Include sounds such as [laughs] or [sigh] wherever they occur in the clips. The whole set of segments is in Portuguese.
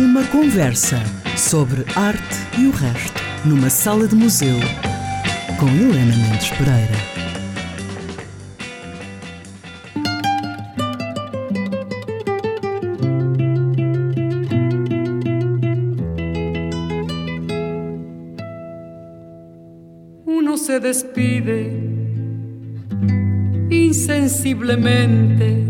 Uma conversa sobre arte e o resto, numa sala de museu, com Helena Mendes Pereira. Uno se despide insensiblemente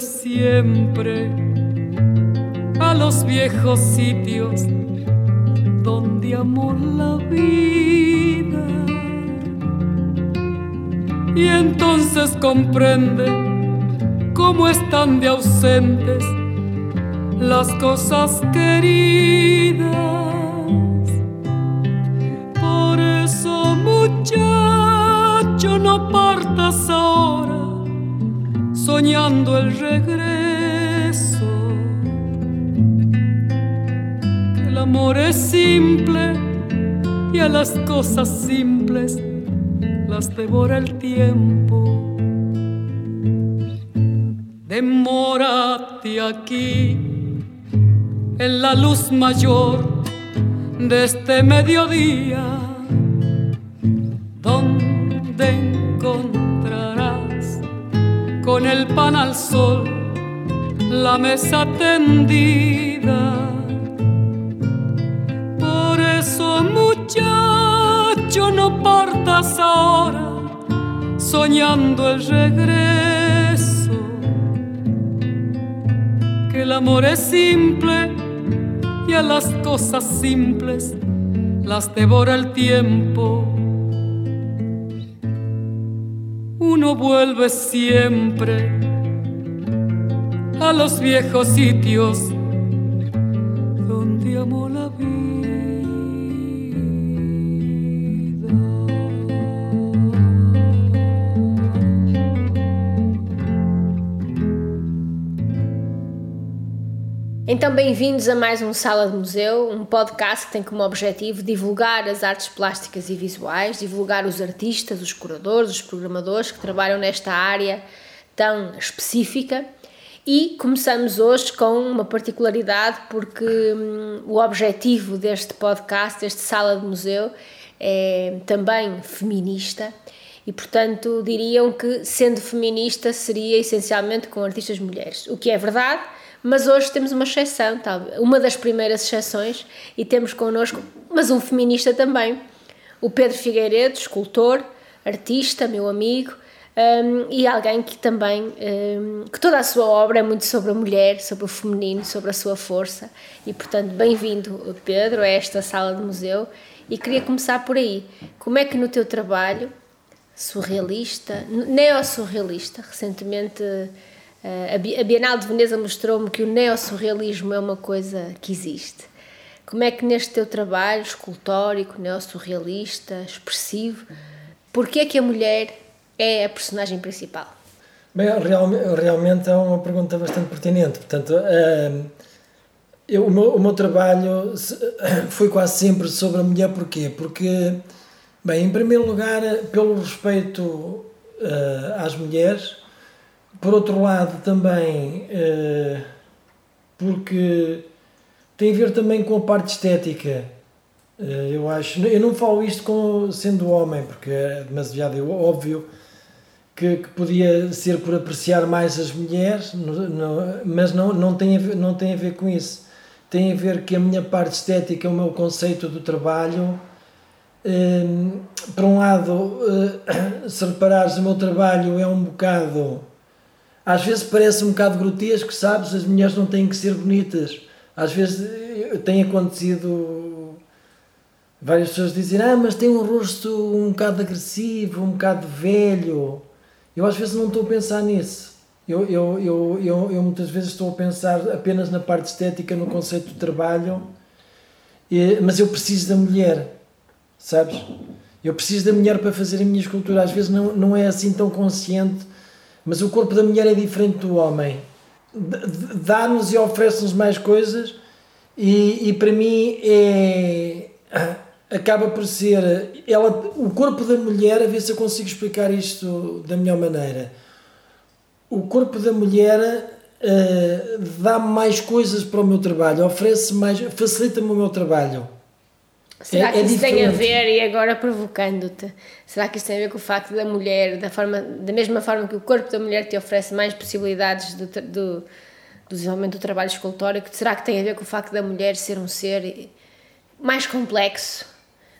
siempre a los viejos sitios donde amó la vida. Y entonces comprende cómo están de ausentes las cosas queridas. Soñando el regreso. El amor es simple y a las cosas simples las devora el tiempo. Demórate aquí en la luz mayor de este mediodía, con el pan al sol la mesa tendida. Por eso, muchacho, no partas ahora soñando el regreso, que el amor es simple y a las cosas simples las devora el tiempo. Uno vuelve siempre a los viejos sitios donde amó la vida. Então, bem-vindos a mais um Sala de Museu, um podcast que tem como objetivo divulgar as artes plásticas e visuais, divulgar os artistas, os curadores, os programadores que trabalham nesta área tão específica. E começamos hoje com uma particularidade, porque hum, o objetivo deste podcast, deste Sala de Museu, é também feminista. E, portanto, diriam que, sendo feminista, seria essencialmente com artistas mulheres. O que é verdade, mas hoje temos uma exceção, uma das primeiras exceções, e temos connosco, mas um feminista também, o Pedro Figueiredo, escultor, artista, meu amigo, um, e alguém que também, um, que toda a sua obra é muito sobre a mulher, sobre o feminino, sobre a sua força, e portanto, bem-vindo, Pedro, a esta sala de museu, e queria começar por aí. Como é que no teu trabalho, surrealista, neo-surrealista, recentemente a Bienal de Veneza mostrou-me que o neossurrealismo é uma coisa que existe. Como é que neste teu trabalho escultórico, neossurrealista, expressivo, porquê é que a mulher é a personagem principal? Bem, realmente é uma pergunta bastante pertinente. Portanto, eu, o, meu, o meu trabalho [coughs] foi quase sempre sobre a mulher, porquê? Porque, bem, em primeiro lugar, pelo respeito às mulheres, por outro lado, também uh, porque tem a ver também com a parte estética. Uh, eu acho, eu não falo isto com, sendo homem, porque é demasiado óbvio que, que podia ser por apreciar mais as mulheres, no, no, mas não, não, tem a ver, não tem a ver com isso. Tem a ver que a minha parte estética, o meu conceito do trabalho, eh, por um lado, [coughs] se reparares, o meu trabalho é um bocado às vezes parece um bocado grotesco, sabes? As mulheres não têm que ser bonitas. Às vezes tem acontecido várias pessoas dizem, ah, mas tem um rosto um bocado agressivo, um bocado velho. Eu às vezes não estou a pensar nisso. Eu, eu, eu, eu, eu muitas vezes estou a pensar apenas na parte estética, no conceito de trabalho, mas eu preciso da mulher, sabes? Eu preciso da mulher para fazer a minha escultura. Às vezes não, não é assim tão consciente, mas o corpo da mulher é diferente do homem. Dá-nos e oferece-nos mais coisas, e, e para mim é acaba por ser ela, o corpo da mulher, a ver se eu consigo explicar isto da melhor maneira. O corpo da mulher uh, dá mais coisas para o meu trabalho, oferece mais, facilita-me o meu trabalho. Será é, que é isso diferente. tem a ver, e agora provocando-te, será que isso tem a ver com o facto da mulher, da, forma, da mesma forma que o corpo da mulher te oferece mais possibilidades do, do, do desenvolvimento do trabalho escultórico, será que tem a ver com o facto da mulher ser um ser mais complexo,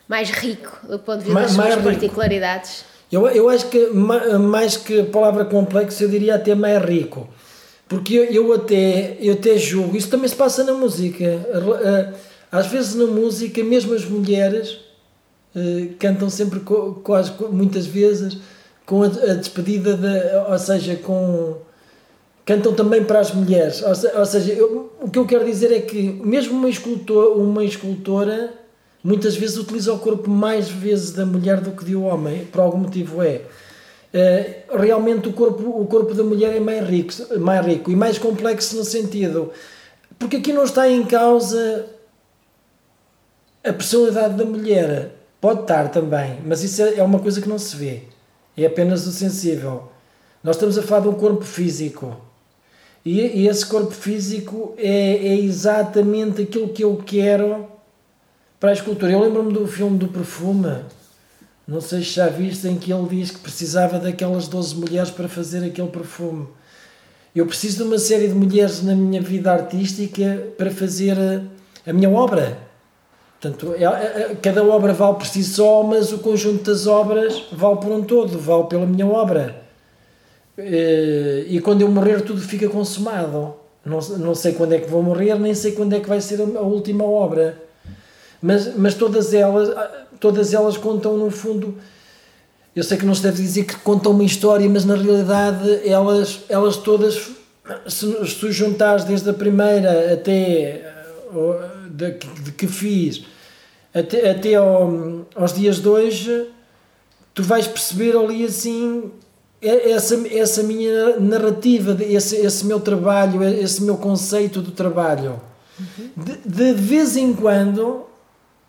mais rico do ponto de vista mais, das suas particularidades? Eu, eu acho que mais que a palavra complexo, eu diria até mais rico. Porque eu, eu, até, eu até julgo, isso também se passa na música. Às vezes na música, mesmo as mulheres uh, cantam sempre, quase muitas vezes, com a, a despedida, de, ou seja, com cantam também para as mulheres. Ou, seja, eu, o que eu quero dizer é que mesmo uma, escultor, uma escultora muitas vezes utiliza o corpo mais vezes da mulher do que do homem, por algum motivo é. Uh, realmente o corpo, o corpo da mulher é mais rico, mais rico e mais complexo no sentido porque aqui não está em causa a personalidade da mulher pode estar também, mas isso é, é uma coisa que não se vê. É apenas o sensível. Nós estamos a falar de um corpo físico. E, e esse corpo físico é, é exatamente aquilo que eu quero para a escultura. Eu lembro-me do filme do Perfume, não sei se já viste, em que ele diz que precisava daquelas 12 mulheres para fazer aquele perfume. Eu preciso de uma série de mulheres na minha vida artística para fazer a, a minha obra. Portanto, é, é, é, cada obra vale por si só, mas o conjunto das obras vale por um todo, vale pela minha obra. Eh, e quando eu morrer, tudo fica consumado. Não, não sei quando é que vou morrer, nem sei quando é que vai ser a última obra. Mas, mas todas, elas, todas elas contam, no fundo. Eu sei que não se deve dizer que contam uma história, mas na realidade elas, elas todas, se, se juntares desde a primeira até de, de que fiz até, até ao, aos dias de hoje, tu vais perceber ali assim essa, essa minha narrativa, esse, esse meu trabalho, esse meu conceito do trabalho. Uhum. De, de vez em quando,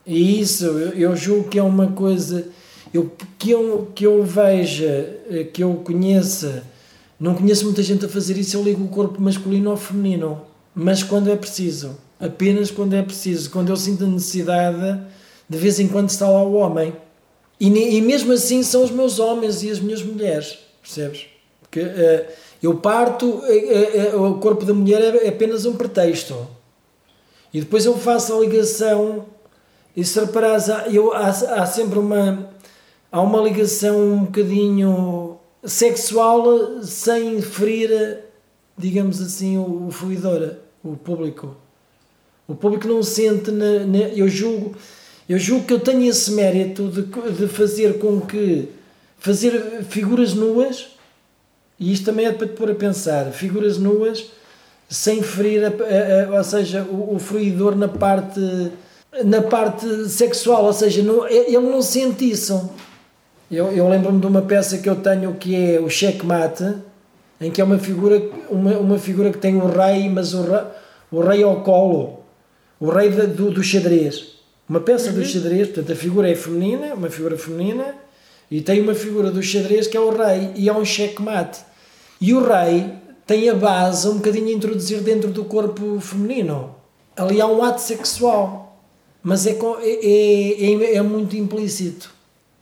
e isso eu, eu julgo que é uma coisa eu, que, eu, que eu veja, que eu conheça, não conheço muita gente a fazer isso, eu ligo o corpo masculino ao feminino, mas quando é preciso apenas quando é preciso, quando eu sinto a necessidade, de vez em quando está lá o homem. E, e mesmo assim são os meus homens e as minhas mulheres, percebes? Porque uh, eu parto, uh, uh, o corpo da mulher é, é apenas um pretexto. E depois eu faço a ligação, e se reparares, há, eu, há, há sempre uma, há uma ligação um bocadinho sexual sem ferir, digamos assim, o, o fluidor, o público. O público não sente, na, na, eu julgo, eu julgo que eu tenho esse mérito de, de fazer com que fazer figuras nuas, e isto também é para te pôr a pensar, figuras nuas sem ferir, a, a, a, ou seja, o, o fruidor na parte na parte sexual, ou seja, não, ele não sente isso. Eu, eu lembro-me de uma peça que eu tenho que é o checkmate, em que é uma figura, uma, uma figura que tem o rei, mas o rei, o rei ao colo o rei do, do xadrez. Uma peça uhum. do xadrez, portanto a figura é feminina, uma figura feminina, e tem uma figura do xadrez que é o rei, e é um checkmate. E o rei tem a base um bocadinho a introduzir dentro do corpo feminino. Ali há um ato sexual, mas é, é, é, é muito implícito.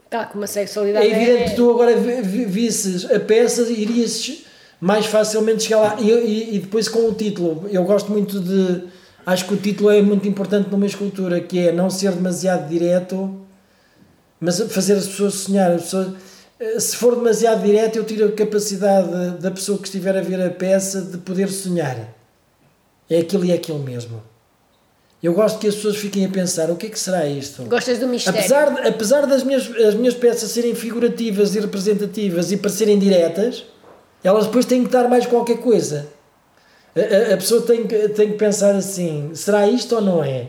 Tá, com uma sexualidade. É evidente é... que tu agora visses a peça, irias mais facilmente chegar lá. E, e, e depois com o título, eu gosto muito de acho que o título é muito importante numa escultura, que é não ser demasiado direto, mas fazer as pessoas sonhar. As pessoas, eh, se for demasiado direto, eu tiro a capacidade da pessoa que estiver a ver a peça de poder sonhar. É aquilo e é aquilo mesmo. Eu gosto que as pessoas fiquem a pensar o que é que será isto. Gostas do mistério? Apesar, de- apesar das minhas, as minhas peças serem figurativas e representativas e parecerem diretas, elas depois têm que dar mais qualquer coisa. A, a- pessoa tem tem que pensar assim: será isto ou não é?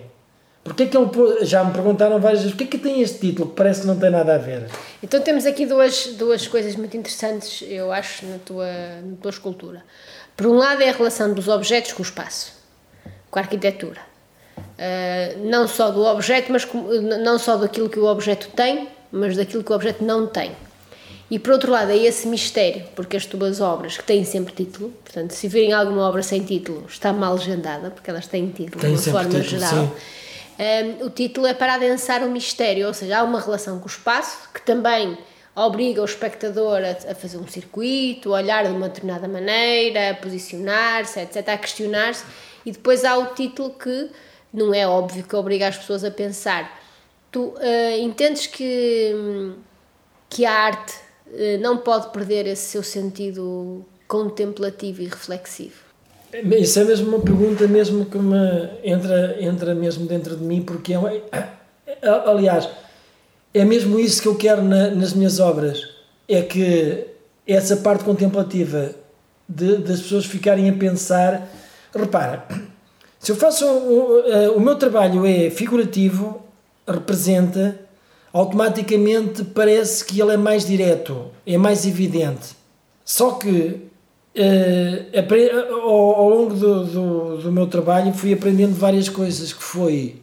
Porque é que ele já me perguntaram várias vezes: porque é que tem este título que parece que não tem nada a ver? Então temos aqui duas, duas coisas muito interessantes, eu acho, na tua, na tua escultura. Por um lado é a relação dos objetos com o espaço, com a arquitetura. Uh, não só do objeto, mas com- não só daquilo que o objeto tem, mas daquilo que o objeto não tem. E por outro lado é esse mistério, porque as tuas obras, que têm sempre título, portanto, se virem alguma obra sem título, está mal legendada, porque elas têm título Têm de uma forma título, geral. Um, o título é para adensar o mistério, ou seja, há uma relação com o espaço que também obriga o espectador a, a fazer um circuito, a olhar de uma determinada maneira, a posicionar-se, etc., a questionar-se, e depois há o título que não é óbvio que obriga as pessoas a pensar. Tu eh, entendes que, hum, que a arte não pode perder esse seu sentido contemplativo e reflexivo? Isso é mesmo uma pergunta mesmo que me entra, entra mesmo dentro de mim, porque é, uma- [coughs] aliás, é mesmo isso que eu quero na- nas minhas obras, é que essa parte contemplativa de, das pessoas ficarem a pensar, repara, [coughs] se eu faço eh, o meu trabalho é figurativo, representa, automaticamente parece que ele é mais direto, é mais evidente. Só que apre- ao, ao longo do, do, do meu trabalho fui aprendendo várias coisas que foi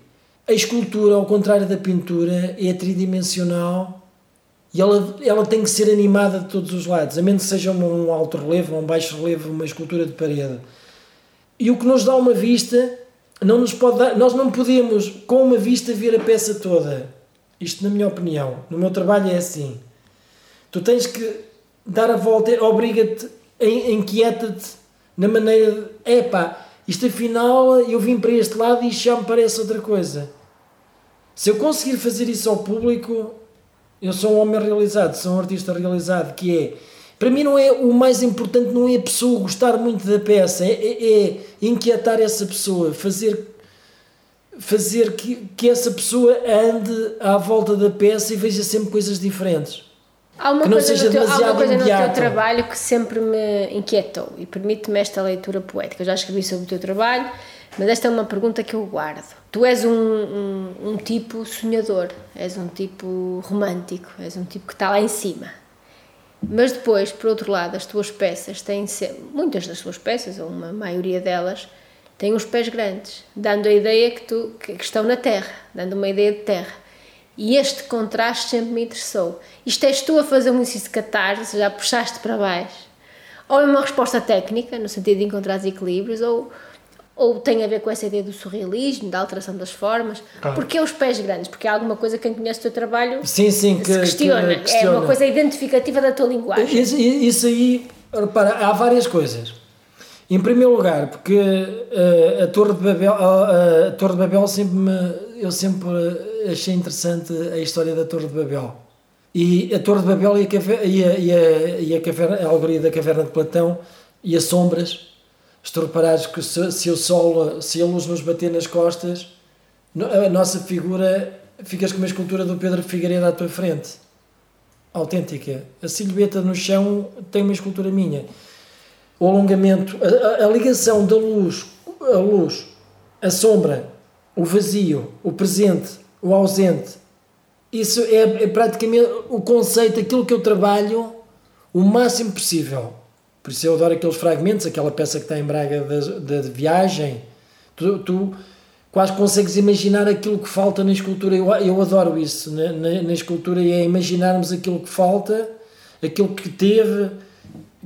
a escultura, ao contrário da pintura, é tridimensional e ela, ela tem que ser animada de todos os lados, a menos que seja um alto relevo, um baixo relevo, uma escultura de parede. E o que nos dá uma vista não nos pode dar, nós não podemos com uma vista ver a peça toda. Isto na minha opinião, no meu trabalho é assim. Tu tens que dar a volta, obriga-te, en- inquieta-te na maneira de, epá, isto afinal eu vim para este lado e isto já me parece outra coisa. Se eu conseguir fazer isso ao público, eu sou um homem realizado, sou um artista realizado, que é, para mim não é, o mais importante não é a pessoa gostar muito da peça, é, é- é inquietar essa pessoa, fazer fazer que, que essa pessoa ande à volta da peça e veja sempre coisas diferentes. Há uma Que não coisa, seja no teu, há uma coisa no teu trabalho que sempre me inquietou e permite-me esta leitura poética. Eu já escrevi sobre o teu trabalho, mas esta é uma pergunta que eu guardo. Tu és um, um, um tipo sonhador, és um tipo romântico, és um tipo que está lá em cima. Mas depois, por outro lado, as tuas peças têm se- muitas das tuas peças, ou uma maioria delas, têm os pés grandes, dando a ideia que, tu, que estão na terra, dando uma ideia de terra. E este contraste sempre me interessou. Isto és tu a fazer um exercício de catarse, já puxaste para baixo. Ou é uma resposta técnica, no sentido de encontrar equilíbrios, ou, ou tem a ver com essa ideia do surrealismo, da alteração das formas. Claro. Porquê os pés grandes? Porque é alguma coisa que quem conhece o teu trabalho Sim, sim, que, questiona. que questiona. É uma coisa identificativa da tua linguagem. Isso, isso aí, repara, há várias coisas. Em primeiro lugar, porque eh, a Torre de Babel, a, a Torre de Babel sempre me, eu sempre achei interessante a história da Torre de Babel. E a Torre de Babel e a, caver- e a, e a, e a, caverna, a alegoria da caverna de Platão e as sombras. Reparares que se, se o sol, se a luz nos bater nas costas, a nossa figura, ficas com uma escultura do Pedro Figueiredo à tua frente autêntica. A silhueta no chão tem uma escultura minha. O alongamento, a, a- a ligação da luz, a luz, a sombra, o vazio, o presente, o ausente. Isso é, é praticamente o conceito, aquilo que eu trabalho o máximo possível. Por isso eu adoro aqueles fragmentos, aquela peça que está em Braga da, viagem. Tu, tu quase consegues imaginar aquilo que falta na escultura. Eu, eu adoro isso na, na, na escultura, é imaginarmos aquilo que falta, aquilo que teve,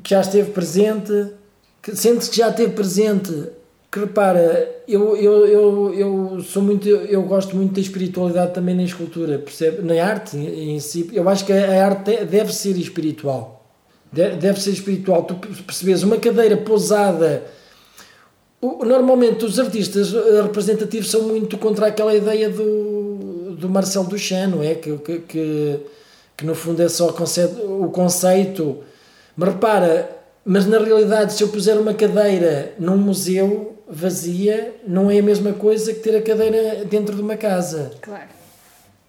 que já esteve presente, que sente que já esteve presente. Que repara, eu, eu, eu, eu sou muito, eu gosto muito da espiritualidade também na escultura, percebe? Na arte em si, eu acho que a arte de- deve ser espiritual. De- Deve ser espiritual. Tu percebes uma cadeira pousada o- Normalmente os artistas eh, representativos são muito contra aquela ideia do, do Marcel Duchamp, não é? Que, que, que, que no fundo é só conceito, o conceito. Mas repara, mas na realidade, se eu puser uma cadeira num museu, vazia não é a mesma coisa que ter a cadeira dentro de uma casa. Claro.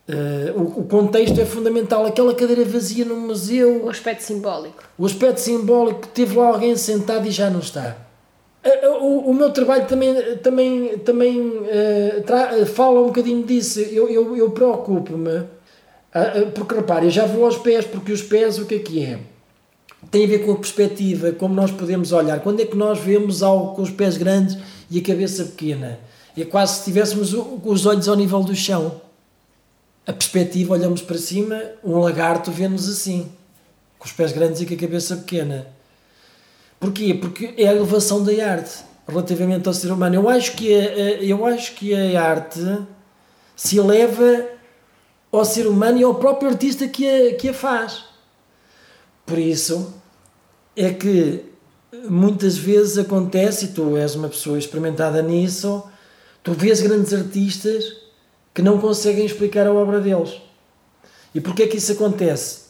Uh, o, o, contexto é fundamental. Aquela cadeira vazia no museu. O aspecto simbólico. O aspecto simbólico que teve lá alguém sentado e já não está. Uh, o, o, meu trabalho também, também, também fala um bocadinho disso. Eu, eu, eu preocupo-me. porque repare, eu já vou aos pés, porque os pés o que é que é? Tem a ver com a perspectiva, como nós podemos olhar. Quando é que nós vemos algo com os pés grandes e a cabeça pequena? É quase se tivéssemos os olhos ao nível do chão a perspectiva, olhamos para cima, um lagarto vê-nos assim, com os pés grandes e com a cabeça pequena. Porquê? Porque é a elevação da arte relativamente ao ser humano. Eu acho que a, eu acho que a arte se eleva ao ser humano e ao próprio artista que a, que a faz. Por isso é que muitas vezes acontece, e tu és uma pessoa experimentada nisso, tu vês grandes artistas que não conseguem explicar a obra deles. E porquê é que isso acontece?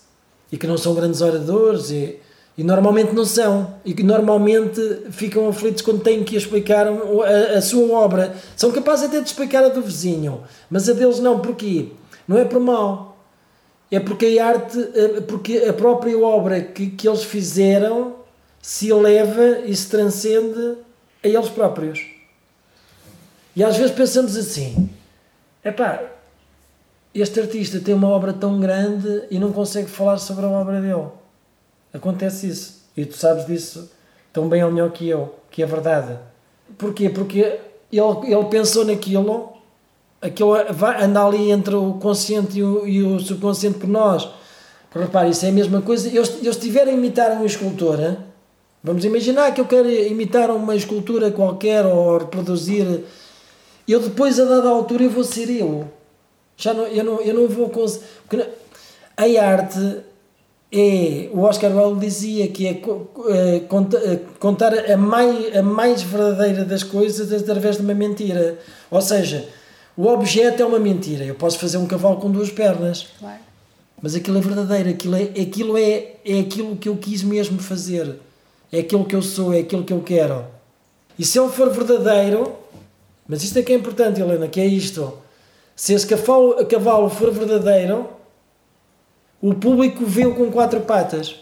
E que não são grandes oradores e, e normalmente não são. E que normalmente ficam aflitos quando têm que explicar a, a sua obra. São capazes até de explicar a do vizinho, mas a deles não. Porquê? Não é por mal. É porque a arte, porque a própria obra que, que eles fizeram se eleva e se transcende a eles próprios. E às vezes pensamos assim: Epá, este artista tem uma obra tão grande e não consegue falar sobre a obra dele. Acontece isso. E tu sabes disso tão bem ou melhor que eu, que é verdade. Porquê? Porque ele, ele pensou naquilo, aquilo vai, anda ali entre o consciente e o, e o subconsciente por nós. Repare, isso é a mesma coisa. Eu, eu estiver a imitar uma escultora, vamos imaginar que eu quero imitar uma escultura qualquer ou reproduzir eu depois, a dada altura, eu vou ser eu. Já não, eu, não, eu não vou conseguir. A arte é. O Oscar Wilde dizia que é, é, é contar a mais, a mais verdadeira das coisas através de uma mentira. Ou seja, o objeto é uma mentira. Eu posso fazer um cavalo com duas pernas. Claro. Mas aquilo é verdadeiro, aquilo é, aquilo é, é aquilo que eu quis mesmo fazer. É aquilo que eu sou, é aquilo que eu quero. E se ele for verdadeiro, mas isto é que é importante, Helena, que é isto. Se esse cavalo, cavalo for verdadeiro, o público vê-o com quatro patas.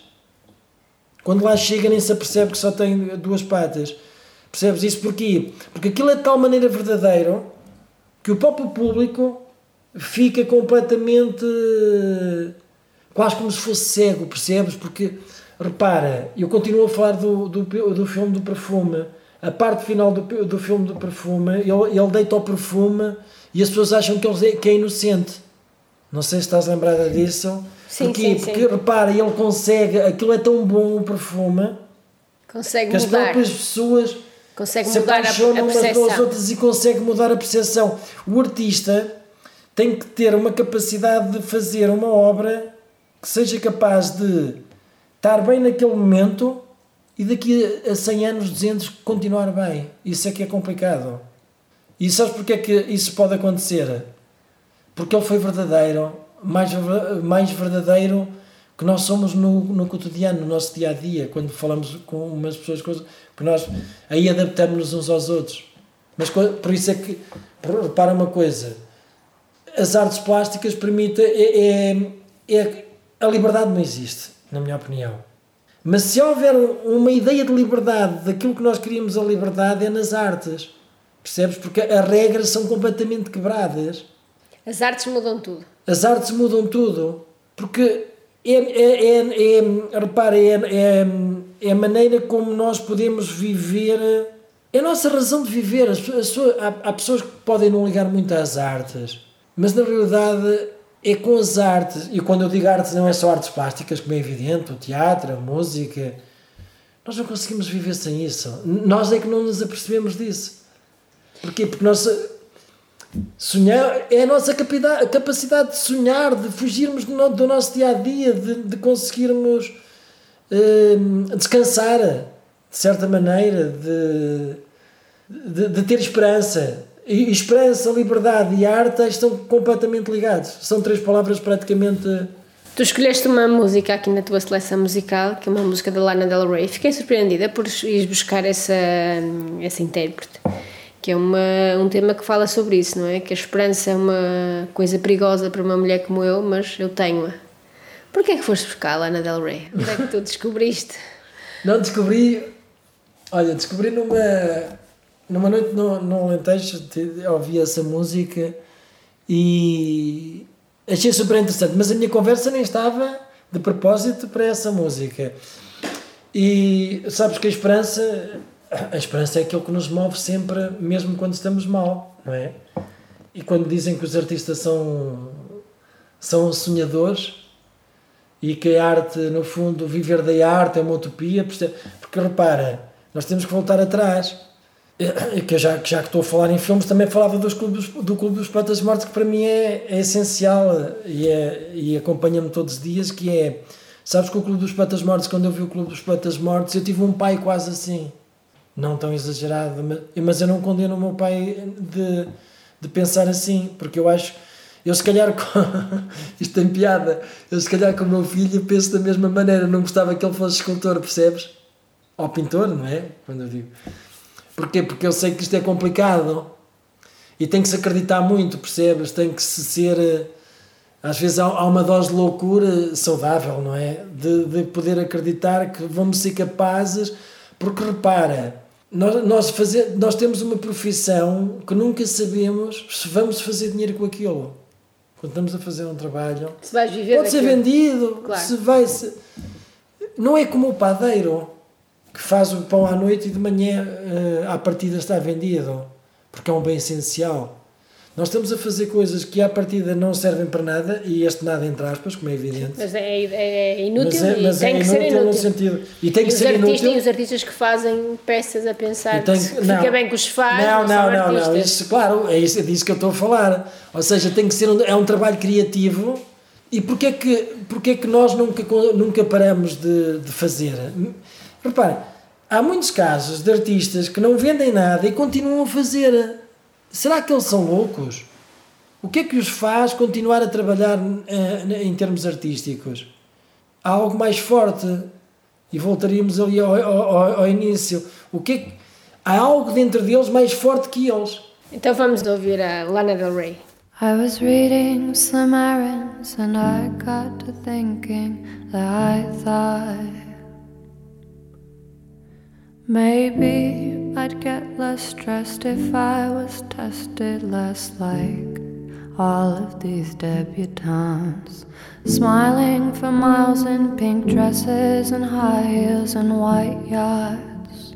Quando lá chega nem se apercebe que só tem duas patas. Percebes isso porquê? Porque aquilo é de tal maneira verdadeiro que o próprio público fica completamente quase como se fosse cego, percebes? Porque repara, eu continuo a falar do, do, do filme do perfume a parte final do, do filme do perfume, ele, ele deita o perfume e as pessoas acham que, ele, é, que é inocente. Não sei se estás lembrada disso. Sim, Porquê? sim, Porque sim. repara, ele consegue, aquilo é tão bom o perfume consegue que as mudar. próprias pessoas Consegue se mudar a, a apaixonam umas pelas outras e consegue mudar a percepção. O artista tem que ter uma capacidade de fazer uma obra que seja capaz de estar bem naquele momento e daqui a 100 anos, 200, continuar bem. Isso é que é complicado. E sabes porque é que isso pode acontecer? Porque ele foi verdadeiro, mais, mais verdadeiro que nós somos no, no cotidiano, no nosso dia a dia, quando falamos com umas pessoas, coisas, porque nós aí adaptamos-nos uns aos outros. Mas por isso é que, repara uma coisa, as artes plásticas permitem, é, é, é, a liberdade não existe, na minha opinião. Mas se houver uma ideia de liberdade, daquilo que nós queríamos a liberdade é nas artes. Percebes? Porque as regras são completamente quebradas. As artes mudam tudo. As artes mudam tudo. Porque é, é, é, é repara, é, é, é, a maneira como nós podemos viver. É a nossa razão de viver. As, as, há, há pessoas que podem não ligar muito às artes, mas na realidade é com as artes, e quando eu digo artes não é só artes plásticas, como é evidente, o teatro, a música, nós não conseguimos viver sem isso. Nós é que não nos apercebemos disso. Porquê? Porque nós sonhar é a nossa capacidade de sonhar, de fugirmos do nosso dia a dia, de, de conseguirmos uh, descansar de certa maneira, de, de, de ter esperança. E esperança, liberdade e arte estão completamente ligados. São três palavras praticamente Tu escolheste uma música aqui na tua seleção musical, que é uma música da Lana Del Rey. Fiquei surpreendida por ires buscar essa, essa intérprete, que é uma, um tema que fala sobre isso, não é? Que a esperança é uma coisa perigosa para uma mulher como eu, mas eu tenho-a. Porquê é que foste buscar a Lana Del Rey? Onde é que tu descobriste? Não, descobri... Olha, descobri numa, numa noite no, no Alentejo, ouvi essa música e achei super interessante, mas a minha conversa nem estava de propósito para essa música. E sabes que a esperança, a esperança é aquilo que nos move sempre, mesmo quando estamos mal, não é? E quando dizem que os artistas são, são sonhadores e que a arte, no fundo, viver da arte é uma utopia, porque repara, nós temos que voltar atrás que já, já que estou a falar em filmes, também falava dos clubes, do Clube dos Poetas Mortos, que para mim é, é essencial e, é, e acompanha-me todos os dias, que é, sabes que o Clube dos Poetas Mortos, quando eu vi o Clube dos Poetas Mortos, eu tive um pai quase assim, não tão exagerado, mas, mas eu não condeno o meu pai de, de pensar assim, porque eu acho, eu se calhar, [laughs] isto tem piada, eu se calhar com o meu filho penso da mesma maneira, não gostava que ele fosse escultor, percebes? Ou pintor, não é? Quando eu digo... Porquê? Porque eu sei que isto é complicado e tem que se acreditar muito, percebes? Tem que se ser. Eh, às vezes há uma dose de loucura saudável, não é? De, de poder acreditar que vamos ser capazes, porque repara, nós, nós, fazer, nós temos uma profissão que nunca sabemos se vamos fazer dinheiro com aquilo. Quando estamos a fazer um trabalho, se vais viver pode ser vendido, claro. se vai. Se, não é como o padeiro que faz o pão à noite e de manhã uh, à partida está vendido, porque é um bem essencial. Nós estamos a fazer coisas que à partida não servem para nada, e este nada entre aspas, como é evidente. Mas é, é, é inútil mas é, mas e tem é que ser inútil. No sentido, e tem e que ser artistas, inútil. E os artistas que fazem peças a pensar que fica bem com os faz, não, não, não, não, não, isso, claro, é, isso, é disso que eu estou a falar. Ou seja, tem que ser um, é um trabalho criativo. E porquê que, porquê que nós nunca, nunca paramos de, de fazer? Repara, há muitos casos de artistas que não vendem nada e continuam a fazer. Será que eles são loucos? O que é que os faz continuar a trabalhar uh, em termos artísticos? Há algo mais forte. E voltaríamos ali ao, ao, ao início. O que, é que Há algo dentro deles mais forte que eles. Então vamos ouvir a Lana Del Rey. I was reading some errands and I got to thinking that I thought Maybe I'd get less stressed if I was tested less like all of these debutantes. Smiling for miles in pink dresses and high heels and white yachts.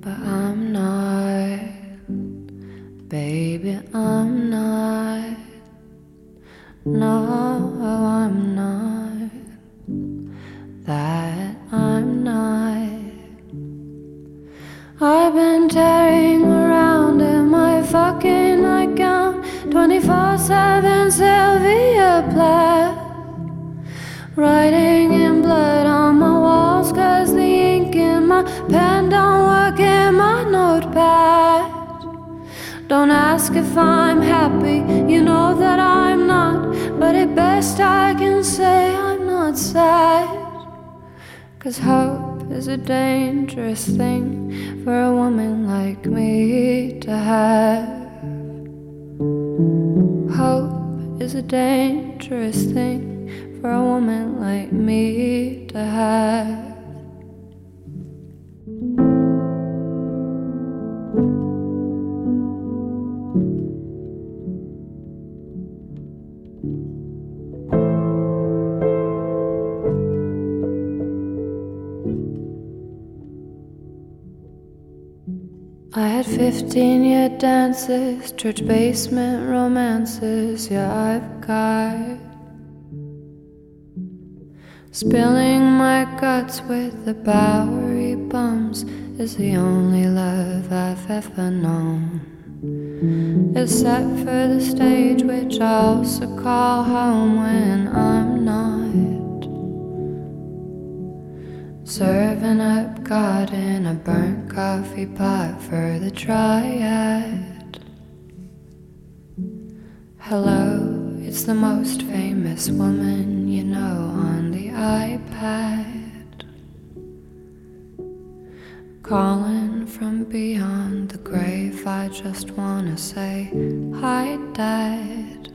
But I'm not, baby, I'm 24 7 Sylvia Plath. Writing in blood on my walls, cause the ink in my pen don't work in my notepad. Don't ask if I'm happy, you know that I'm not. But at best, I can say I'm not sad. Cause hope is a dangerous thing for a woman like me to have. Is a dangerous thing for a woman like me to have. 15 year dances, church basement romances, yeah, I've got. Spilling my guts with the Bowery bums is the only love I've ever known. Except for the stage, which I also call home when I'm not. Serving up God in a burnt coffee pot for the triad. Hello, It's the most famous woman you know on the iPad. Calling from beyond the grave, I just wanna say hi, Dad.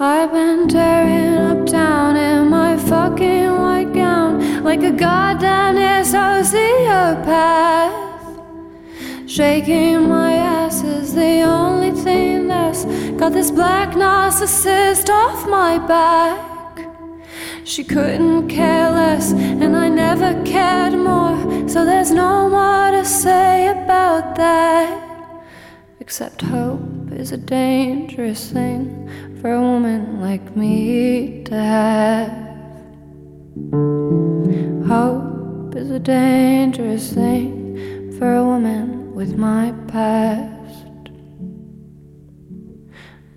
I've been tearing up down in my fucking like a goddamn sociopath. Shaking my ass is the only thing that's got this black narcissist off my back. She couldn't care less, and I never cared more, so there's no more to say about that. Except hope is a dangerous thing for a woman like me to have. Hope is a dangerous thing for a woman with my past.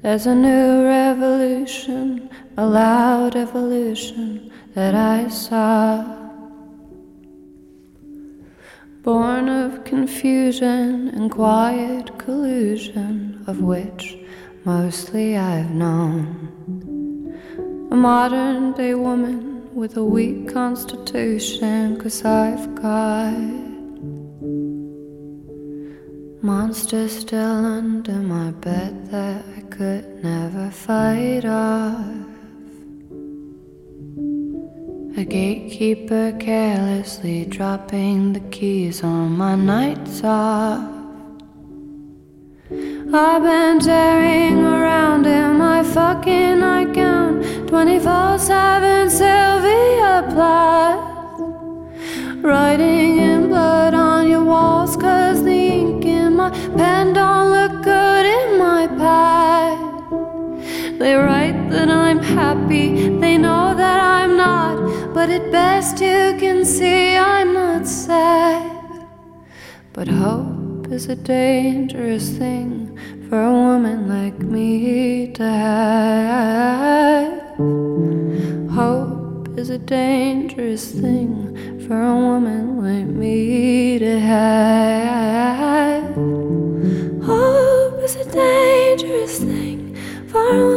There's a new revolution, a loud evolution that I saw. Born of confusion and quiet collusion, of which mostly I've known. A modern day woman with a weak constitution, cause I've got monsters still under my bed that I could never fight off. A gatekeeper carelessly dropping the keys on my nights off. I've been tearing around in my fucking nightgown 24 7 Sylvia Plath. Writing in blood on your walls, cause the ink in my pen don't look good in my pad. They write that I'm happy, they know that I'm not, but at best you can see I'm not sad. But hope is a dangerous thing for a woman like me to have. Is a dangerous thing for a woman like me to have. Hope is a dangerous thing for a woman